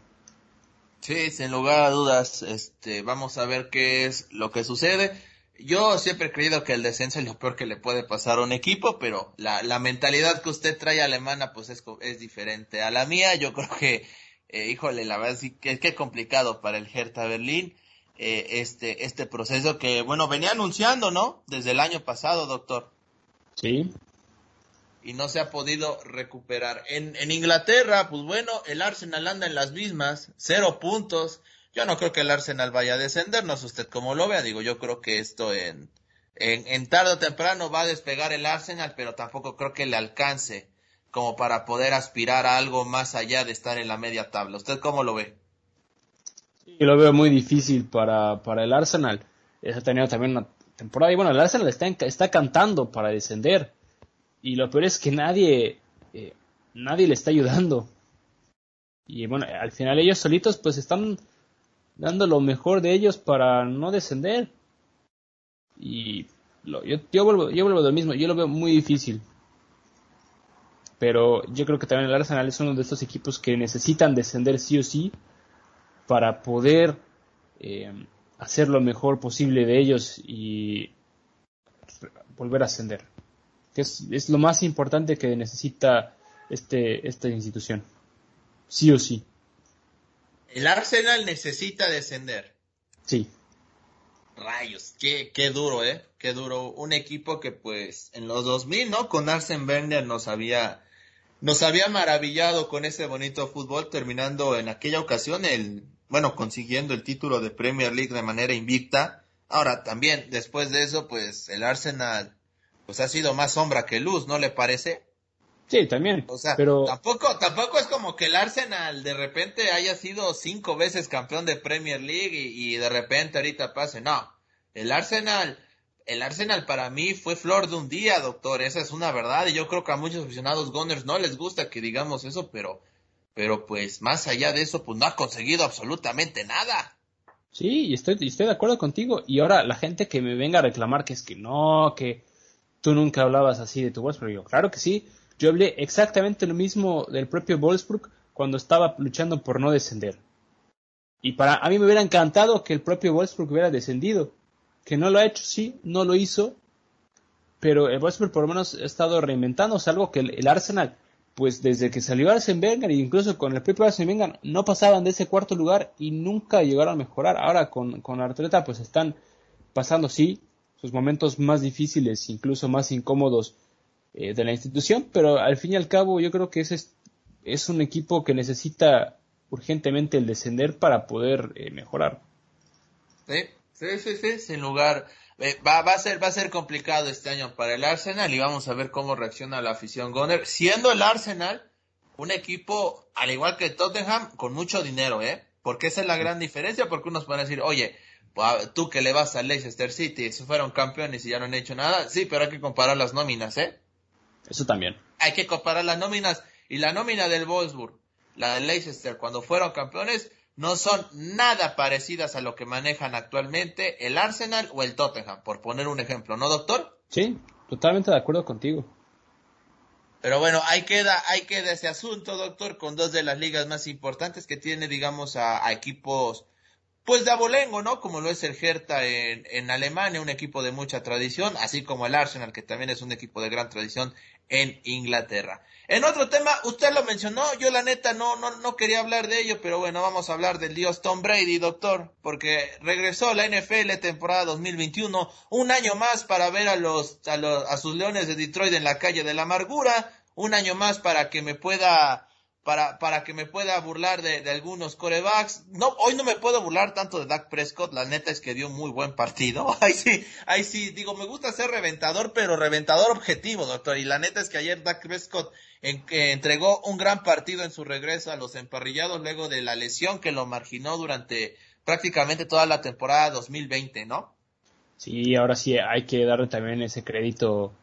Sí, sin lugar a dudas, este, vamos a ver qué es lo que sucede. Yo siempre he creído que el descenso es lo peor que le puede pasar a un equipo, pero la, la mentalidad que usted trae alemana pues es, es diferente a la mía. Yo creo que, eh, híjole, la verdad sí que es complicado para el Hertha Berlín eh, este, este proceso que, bueno, venía anunciando, ¿no? Desde el año pasado, doctor. Sí. Y no se ha podido recuperar. En, en Inglaterra, pues bueno, el Arsenal anda en las mismas, cero puntos. Yo no creo que el Arsenal vaya a descender, no sé usted cómo lo vea, digo, yo creo que esto en, en, en tarde o temprano va a despegar el Arsenal, pero tampoco creo que le alcance como para poder aspirar a algo más allá de estar en la media tabla. ¿Usted cómo lo ve? Sí, lo veo muy difícil para, para el Arsenal. Ha tenido también una temporada. Y bueno, el Arsenal está, está cantando para descender. Y lo peor es que nadie, eh, nadie le está ayudando. Y bueno, al final ellos solitos pues están dando lo mejor de ellos para no descender. Y lo, yo, yo, vuelvo, yo vuelvo lo mismo, yo lo veo muy difícil. Pero yo creo que también el Arsenal es uno de estos equipos que necesitan descender sí o sí para poder eh, hacer lo mejor posible de ellos y volver a ascender. Que es, es lo más importante que necesita este, esta institución. Sí o sí. El Arsenal necesita descender. Sí. Rayos, qué, qué duro, ¿eh? Qué duro. Un equipo que pues en los 2000, ¿no? Con Arsene Wenger nos había, nos había maravillado con ese bonito fútbol, terminando en aquella ocasión el, bueno, consiguiendo el título de Premier League de manera invicta. Ahora también, después de eso, pues el Arsenal, pues ha sido más sombra que luz, ¿no le parece? Sí, también. O sea, pero tampoco, tampoco es como que el Arsenal de repente haya sido cinco veces campeón de Premier League y, y de repente ahorita pase. No, el Arsenal, el Arsenal para mí fue flor de un día, doctor. Esa es una verdad y yo creo que a muchos aficionados Gunners no les gusta que digamos eso, pero, pero pues más allá de eso, pues no ha conseguido absolutamente nada. Sí, y estoy, estoy de acuerdo contigo. Y ahora la gente que me venga a reclamar que es que no, que tú nunca hablabas así de tu Wolfsburg. Yo, claro que sí. Yo hablé exactamente lo mismo del propio Wolfsburg cuando estaba luchando por no descender. Y para a mí me hubiera encantado que el propio Wolfsburg hubiera descendido. Que no lo ha hecho, sí, no lo hizo. Pero el Wolfsburg por lo menos ha estado reinventándose algo que el, el Arsenal, pues desde que salió Arsene Wenger e incluso con el propio Arsene Wenger, no pasaban de ese cuarto lugar y nunca llegaron a mejorar. Ahora con, con Arteta pues están pasando, sí, sus momentos más difíciles, incluso más incómodos eh, de la institución, pero al fin y al cabo yo creo que ese es, es un equipo que necesita urgentemente el descender para poder eh, mejorar. Sí, sí, sí, sí, sin lugar. Eh, va, va, a ser, va a ser complicado este año para el Arsenal y vamos a ver cómo reacciona la afición Goner, siendo el Arsenal un equipo, al igual que Tottenham, con mucho dinero, ¿eh? Porque esa es la gran diferencia, porque unos van a decir, oye, tú que le vas al Leicester City, si fueron campeones y ya no han hecho nada, sí, pero hay que comparar las nóminas, ¿eh? Eso también. Hay que comparar las nóminas y la nómina del Wolfsburg, la del Leicester, cuando fueron campeones, no son nada parecidas a lo que manejan actualmente el Arsenal o el Tottenham, por poner un ejemplo, ¿no, doctor? Sí, totalmente de acuerdo contigo. Pero bueno, ahí queda, ahí queda ese asunto, doctor, con dos de las ligas más importantes que tiene, digamos, a, a equipos, pues de abolengo, ¿no? Como lo es el Hertha en, en Alemania, un equipo de mucha tradición, así como el Arsenal, que también es un equipo de gran tradición en Inglaterra. En otro tema, usted lo mencionó, yo la neta no, no, no quería hablar de ello, pero bueno, vamos a hablar del dios Tom Brady, doctor, porque regresó a la NFL temporada 2021, un año más para ver a los, a los, a sus leones de Detroit en la calle de la amargura, un año más para que me pueda, para, para que me pueda burlar de, de, algunos corebacks. No, hoy no me puedo burlar tanto de Dak Prescott, la neta es que dio muy buen partido. [laughs] Ahí sí, ahí sí, digo, me gusta ser reventador, pero reventador objetivo, doctor. Y la neta es que ayer Dak Prescott entregó un gran partido en su regreso a los emparrillados luego de la lesión que lo marginó durante prácticamente toda la temporada 2020, ¿no? Sí, ahora sí hay que darle también ese crédito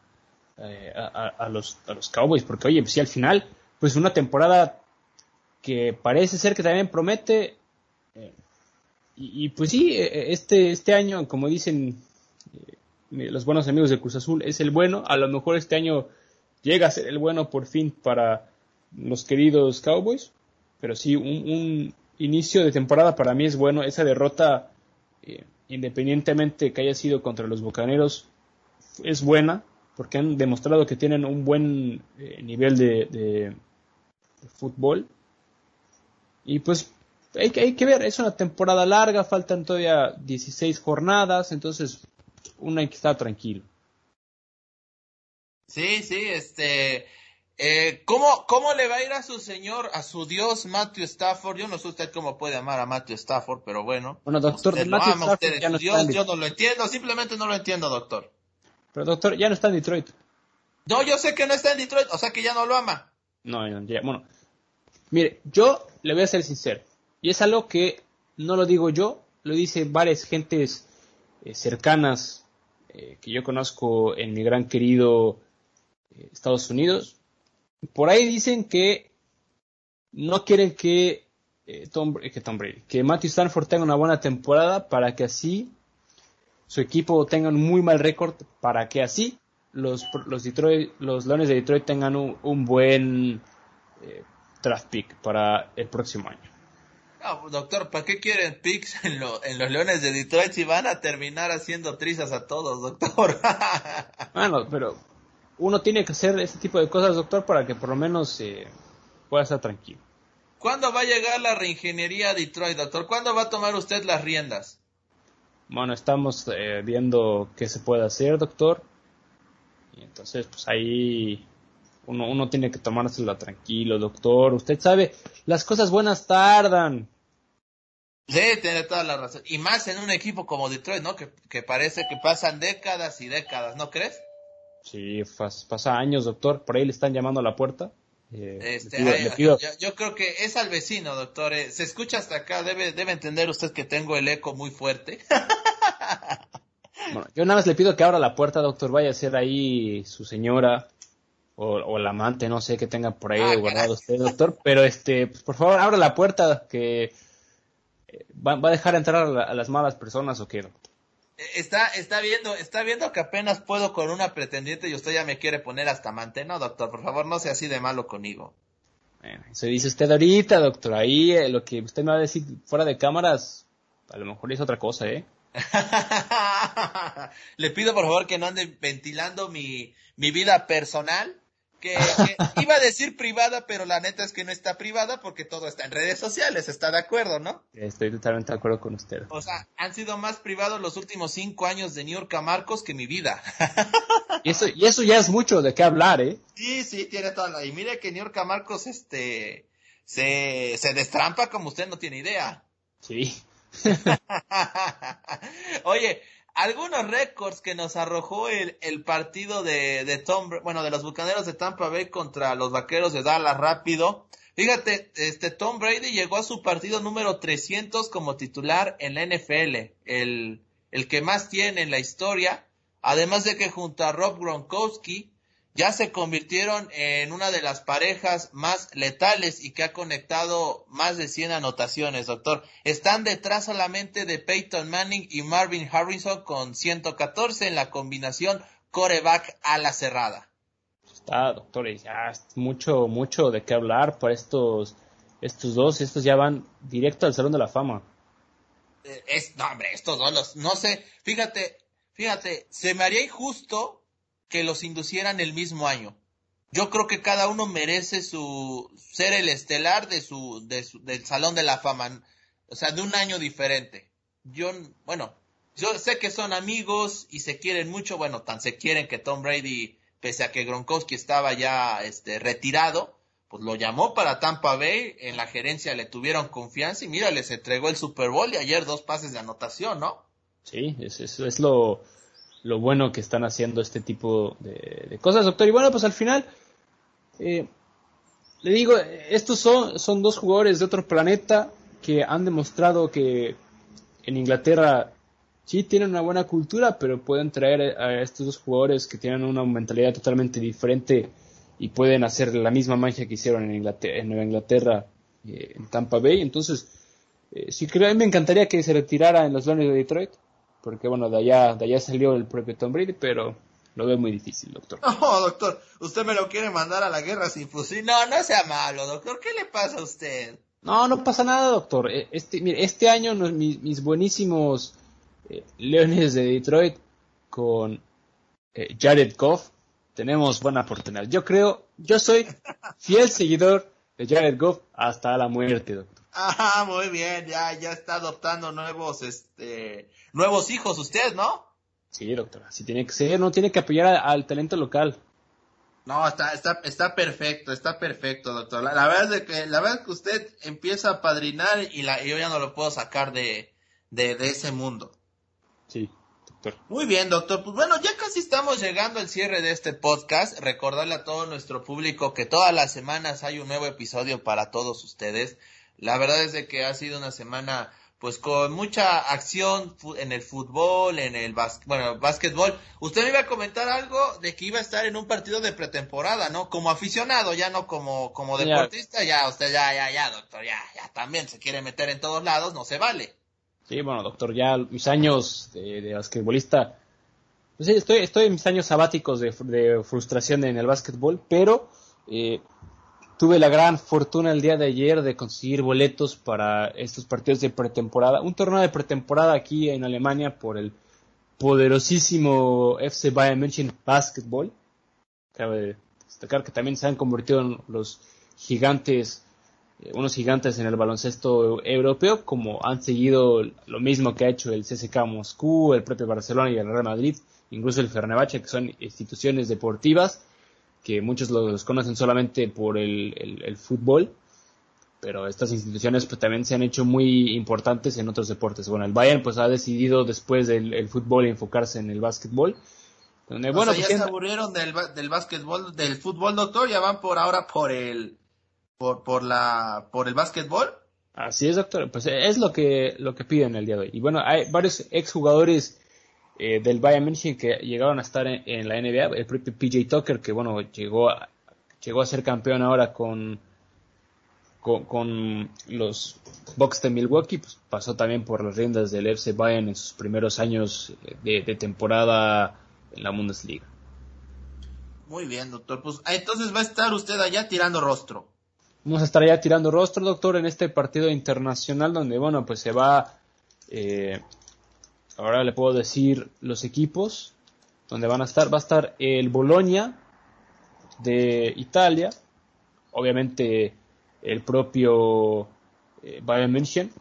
eh, a, a, los, a los Cowboys, porque oye, pues sí, al final pues una temporada que parece ser que también promete. Eh, y, pues sí, este, este año, como dicen eh, los buenos amigos de Cruz Azul, es el bueno. A lo mejor este año llega a ser el bueno por fin para los queridos Cowboys. Pero sí, un, un inicio de temporada para mí es bueno. Esa derrota, eh, independientemente que haya sido contra los Bocaneros, es buena porque han demostrado que tienen un buen nivel de, de, fútbol. Y pues hay, hay, que ver, es una temporada larga, faltan todavía 16 jornadas, entonces uno hay que estar tranquilo. Sí, sí, este... Eh, ¿cómo, ¿Cómo le va a ir a su señor, a su dios Matthew Stafford? Yo no sé usted cómo puede amar a Matthew Stafford, pero bueno. Bueno, doctor, usted Matthew lo ama, Stafford usted ya no dios, está en- yo no lo entiendo, simplemente no lo entiendo, doctor. Pero doctor, ya no está en Detroit. No, yo sé que no está en Detroit, o sea que ya no lo ama. No, ya- bueno. Mire, yo le voy a ser sincero. Y es algo que no lo digo yo, lo dicen varias gentes eh, cercanas eh, que yo conozco en mi gran querido eh, Estados Unidos. Por ahí dicen que no quieren que Tom, que Tom Brady, que Matthew Stanford tenga una buena temporada para que así su equipo tenga un muy mal récord, para que así los, los, Detroit, los Leones de Detroit tengan un, un buen eh, draft pick para el próximo año. No, doctor, ¿para qué quieren picks en, lo, en, los Leones de Detroit si van a terminar haciendo trizas a todos, doctor? [laughs] bueno, pero uno tiene que hacer ese tipo de cosas, doctor, para que por lo menos eh, pueda estar tranquilo. ¿Cuándo va a llegar la reingeniería a Detroit, doctor? ¿Cuándo va a tomar usted las riendas? Bueno, estamos eh, viendo qué se puede hacer, doctor. Y entonces, pues ahí uno, uno tiene que tomársela tranquilo, doctor. Usted sabe, las cosas buenas tardan. Sí, tiene toda la razón. Y más en un equipo como Detroit, ¿no? Que, que parece que pasan décadas y décadas, ¿no crees? Sí, pasa años, doctor. Por ahí le están llamando a la puerta. Eh, este, pido, ay, pido... yo, yo, creo que es al vecino, doctor. Eh, se escucha hasta acá. Debe, debe entender usted que tengo el eco muy fuerte. [laughs] bueno, yo nada más le pido que abra la puerta, doctor. Vaya a ser ahí su señora o, o el amante, no sé, que tenga por ahí ah, guardado usted, doctor. Pero este, pues, por favor, abra la puerta que eh, va, va, a dejar entrar a, la, a las malas personas o qué, doctor. Está, está viendo, está viendo que apenas puedo con una pretendiente y usted ya me quiere poner hasta amante. No, doctor, por favor, no sea así de malo conmigo. Bueno, eso dice usted ahorita, doctor. Ahí eh, lo que usted me va a decir fuera de cámaras, a lo mejor es otra cosa, ¿eh? [laughs] Le pido por favor que no ande ventilando mi, mi vida personal que, que, [laughs] iba a decir privada, pero la neta es que no está privada porque todo está en redes sociales, ¿está de acuerdo, no? Estoy totalmente de acuerdo con usted. O sea, han sido más privados los últimos cinco años de New York a Marcos que mi vida. y, eso, y eso ya es mucho de qué hablar, ¿eh? Sí, sí, tiene toda la... Y mire que New York a Marcos, este, se, se destrampa como usted no tiene idea. Sí. [laughs] Oye, algunos récords que nos arrojó el, el partido de, de Tom, bueno, de los bucaneros de Tampa Bay contra los vaqueros de Dallas rápido. Fíjate, este Tom Brady llegó a su partido número 300 como titular en la NFL, el, el que más tiene en la historia, además de que junto a Rob Gronkowski ya se convirtieron en una de las parejas más letales y que ha conectado más de 100 anotaciones, doctor. Están detrás solamente de Peyton Manning y Marvin Harrison con 114 en la combinación coreback a la cerrada. Está, doctor, ya es mucho, mucho de qué hablar para estos, estos dos. Estos ya van directo al Salón de la Fama. Es, no, hombre, estos dos, no sé, fíjate, fíjate, se me haría injusto que los inducieran el mismo año. Yo creo que cada uno merece su ser el estelar de su, de su del Salón de la Fama, o sea, de un año diferente. Yo, bueno, yo sé que son amigos y se quieren mucho, bueno, tan se quieren que Tom Brady, pese a que Gronkowski estaba ya este retirado, pues lo llamó para Tampa Bay, en la gerencia le tuvieron confianza y mira, les entregó el Super Bowl y ayer dos pases de anotación, ¿no? Sí, eso es, es lo, lo bueno que están haciendo este tipo de, cosas, doctor. Y bueno, pues al final, eh, le digo, estos son, son dos jugadores de otro planeta que han demostrado que en Inglaterra sí tienen una buena cultura, pero pueden traer a estos dos jugadores que tienen una mentalidad totalmente diferente y pueden hacer la misma magia que hicieron en, Inglaterra, en Nueva Inglaterra, eh, en Tampa Bay. Entonces, eh, sí creo, me encantaría que se retirara en los Leones de Detroit porque bueno, de allá, de allá salió el propio Tom Brady, pero lo veo muy difícil, doctor. [laughs] No, doctor, usted me lo quiere mandar a la guerra sin fusil. No, no sea malo, doctor, ¿qué le pasa a usted? No, no pasa nada, doctor. E, este, mire, este año mis, mis buenísimos eh, Leones de Detroit con eh, Jared Goff tenemos buena oportunidad. Yo creo, yo soy fiel seguidor de Jared Goff hasta la muerte, doctor. Ah, muy bien, ya, ya está adoptando nuevos, este, nuevos hijos usted, ¿no? Sí, doctor, así tiene que ser, no tiene que apoyar al, al talento local. No, está, está, está perfecto, está perfecto, doctor. La, la, verdad es que, la verdad es que usted empieza a padrinar y la, yo ya no lo puedo sacar de, de, de ese mundo. Sí, doctor. Muy bien, doctor. Pues bueno, ya casi estamos llegando al cierre de este podcast. Recordarle a todo nuestro público que todas las semanas hay un nuevo episodio para todos ustedes. La verdad es de que ha sido una semana pues con mucha acción en el fútbol, en el bueno, básquetbol. Usted me iba a comentar algo de que iba a estar en un partido de pretemporada, ¿no? Como aficionado, ya no como, como deportista, ya, usted ya, ya, ya, doctor, ya, ya también se quiere meter en todos lados, no se vale. Sí, bueno, doctor, ya mis años de, de basquetbolista, pues sí, estoy, estoy en mis años sabáticos de, de frustración en el básquetbol, pero eh, tuve la gran fortuna el día de ayer de conseguir boletos para estos partidos de pretemporada, un torneo de pretemporada aquí en Alemania por el poderosísimo FC Bayern München Basketball. Cabe destacar que también se han convertido en los gigantes, eh, unos gigantes en el baloncesto europeo, como han seguido lo mismo que ha hecho el CSK Moscú, el propio Barcelona y el Real Madrid, incluso el Fenerbahce, que son instituciones deportivas que muchos los conocen solamente por el, fútbol, pero estas instituciones pues también se han hecho muy importantes en otros deportes. Bueno, el Bayern pues ha decidido después del fútbol enfocarse en el básquetbol. Donde, bueno, pues, ya se aburrieron del, del básquetbol, del fútbol, doctor, ya van por ahora por el, por, por la, por el básquetbol. Así es, doctor. Pues es lo que, lo que piden el día de hoy. Y bueno, hay varios exjugadores eh, del Bayern München que llegaron a estar en, la NBA, el propio PJ Tucker que bueno, llegó a, llegó a ser campeón ahora con, con, los Bucks de Milwaukee, pues pasó también por las riendas del FC Bayern en sus primeros años de, temporada en la Bundesliga. Muy bien, doctor. Pues ah, entonces va a estar usted allá tirando rostro. Vamos a estar allá tirando rostro, doctor, en este partido internacional donde, bueno, pues se va eh, ahora le puedo decir los equipos donde van a estar. Va a estar el Bologna de Italia, obviamente el propio eh, Bayern München.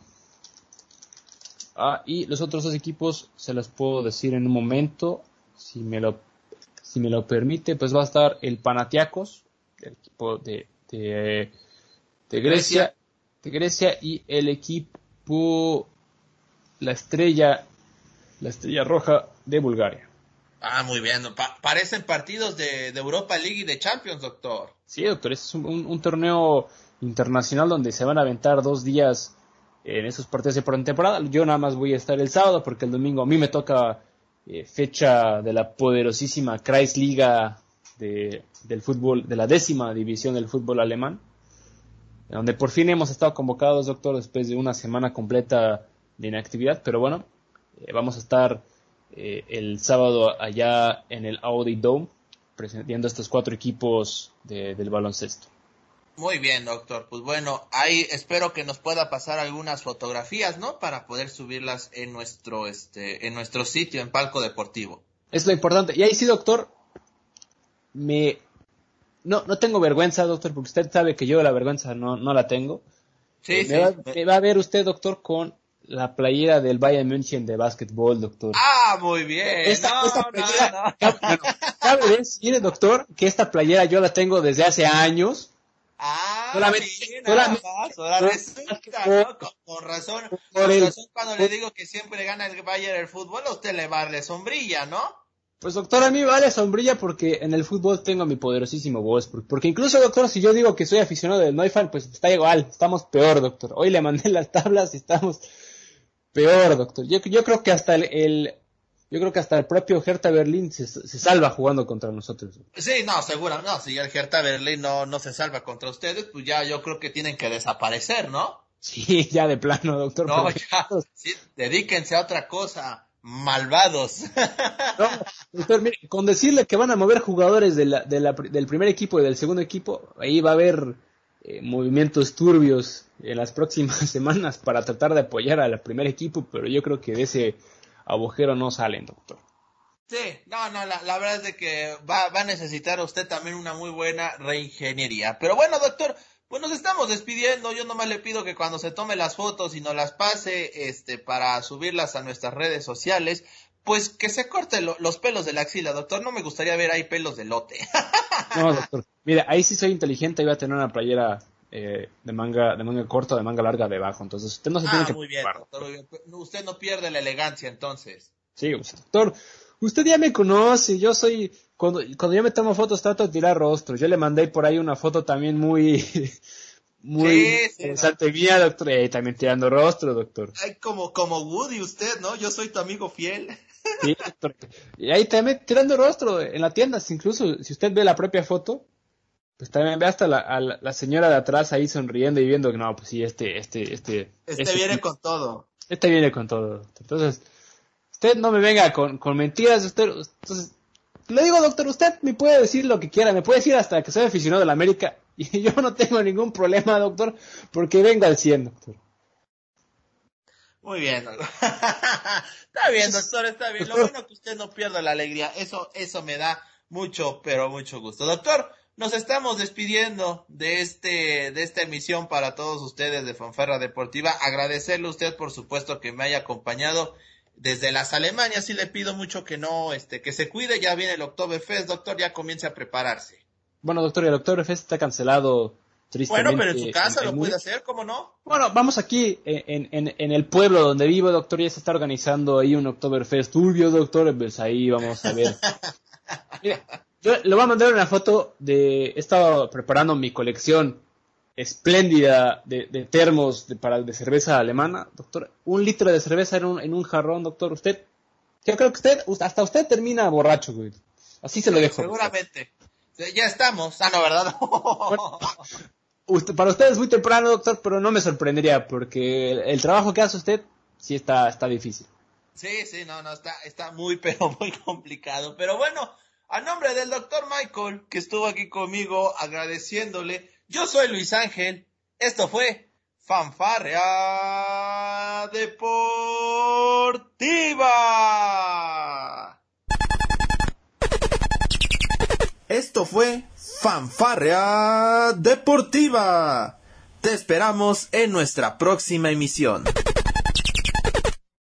Ah, y los otros dos equipos se los puedo decir en un momento, si me lo, si me lo permite, pues va a estar el Panathinaikos, el equipo de, de, de Grecia, de Grecia y el equipo la estrella la Estrella Roja de Bulgaria. Ah, muy bien. parecen partidos de, Europa League y de Champions, doctor. Sí, doctor. es un, torneo internacional donde se van a aventar dos días en esos partidos de temporada. Yo nada más voy a estar el sábado porque el domingo a mí me toca eh, fecha de la poderosísima Kreisliga de, del fútbol, de la décima división del fútbol alemán, donde por fin hemos estado convocados, doctor, después de una semana completa de inactividad. Pero bueno, eh, vamos a estar eh, el sábado allá en el Audi Dome presentando estos cuatro equipos del baloncesto. Muy bien, doctor. Pues bueno, ahí espero que nos pueda pasar algunas fotografías, ¿no? Para poder subirlas en nuestro, este, en nuestro sitio, en Palco Deportivo. Es lo importante. Y ahí sí, doctor, me, no, no tengo vergüenza, doctor, porque usted sabe que yo la vergüenza no, no la tengo. Sí, eh, sí. Va, me va a ver usted, doctor, con la playera del Bayern München de básquetbol, doctor. Ah, muy bien. Esta, playera, ¿Sabe doctor, que esta playera yo la tengo desde hace años. Ah, solamente, solamente, Con, razón, con razón cuando le digo que siempre gana el Bayern el fútbol, a usted le vale sombrilla, ¿no? Pues doctor, a mí vale sombrilla porque en el fútbol tengo mi poderosísimo voz. Porque incluso, doctor, si yo digo que soy aficionado del Neufan, pues está igual, estamos peor, doctor. Hoy le mandé las tablas y estamos peor, doctor. Yo, yo creo que hasta el, yo creo que hasta el propio Hertha Berlín se, se, salva jugando contra nosotros. Sí, no, seguro, no, si el Hertha Berlín no, no se salva contra ustedes, pues ya yo creo que tienen que desaparecer, ¿no? Sí, [laughs] ya de plano, doctor. No, ya, [laughs] sí, dedíquense a otra cosa, malvados. No, doctor, mire, con decirle que van a mover jugadores de la, de la, del primer equipo y del segundo equipo, ahí va a haber eh, movimientos turbios en las próximas [laughs] semanas para tratar de apoyar al primer equipo, pero yo creo que de ese agujero no salen, doctor. Sí, no, no, la, la verdad es de que va, va a necesitar usted también una muy buena reingeniería. Pero bueno, doctor, pues nos estamos despidiendo. Yo nomás le pido que cuando se tome las fotos y nos las pase, este, para subirlas a nuestras redes sociales, pues que se corte los pelos de la axila, doctor. No me gustaría ver ahí pelos de lote. [laughs] no, doctor. Mira, ahí sí soy inteligente voy a tener una playera eh, de manga de manga corta, de manga larga debajo. Entonces, usted no se tiene ah, que muy bien, doctor, Usted no pierde la elegancia, entonces. Sí, doctor. Usted ya me conoce. Yo soy. Cuando, cuando yo me tomo fotos, trato de tirar rostros. Yo le mandé por ahí una foto también muy. [laughs] muy interesante mía, doctor. Y también tirando rostro, doctor. Ay, como, como Woody usted, ¿no? Yo soy tu amigo fiel. [laughs] Sí. Y ahí también tirando rostro en la tienda. Incluso si usted ve la propia foto, pues también ve hasta la, la, señora de atrás ahí sonriendo y viendo que no, pues sí, este, este, este. Este, este viene con todo. Este viene con todo. Entonces, usted no me venga con, con mentiras, usted, entonces, le digo, doctor, usted me puede decir lo que quiera, me puede decir hasta que soy aficionado de la América [laughs] y yo no tengo ningún problema, doctor, porque vengo al 100, doctor. Muy bien, [laughs] está bien, doctor, está bien. Lo bueno que usted no pierda la alegría, eso, eso me da mucho, pero mucho gusto. Doctor, nos estamos despidiendo de este, de esta emisión para todos ustedes de Fanfarra Deportiva. Agradecerle a usted, por supuesto, que me haya acompañado desde las Alemanias. Y le pido mucho que no, este, que se cuide. Ya viene el Oktoberfest, doctor, ya comience a prepararse. Bueno, doctor, el Oktoberfest está cancelado bueno, pero en su casa lo puede hacer, ¿cómo no? Bueno, vamos aquí en, en, en, el pueblo donde vivo, doctor, ya se está organizando ahí un Oktoberfest turbio, doctor, pues ahí vamos a ver. [laughs] Mira, yo le voy a mandar una foto de, he estado preparando mi colección espléndida de, de termos de, para, de cerveza alemana, doctor. Un litro de cerveza en un, en un jarrón, doctor. Usted, yo creo que usted, hasta usted termina borracho, güey. Así se lo dejo. Seguramente. Ya estamos. Ah, no, ¿verdad? [laughs] para usted es muy temprano, doctor, pero no me sorprendería porque el, trabajo que hace usted sí está, está difícil. Sí, sí, no, no, está, está muy, [laughs] pero muy complicado. Pero bueno, a nombre del doctor Michael, que estuvo aquí conmigo agradeciéndole, yo soy Luis Ángel. Esto fue Fanfarrea Deportiva. Esto fue Fanfarrea Deportiva. Te esperamos en nuestra próxima emisión.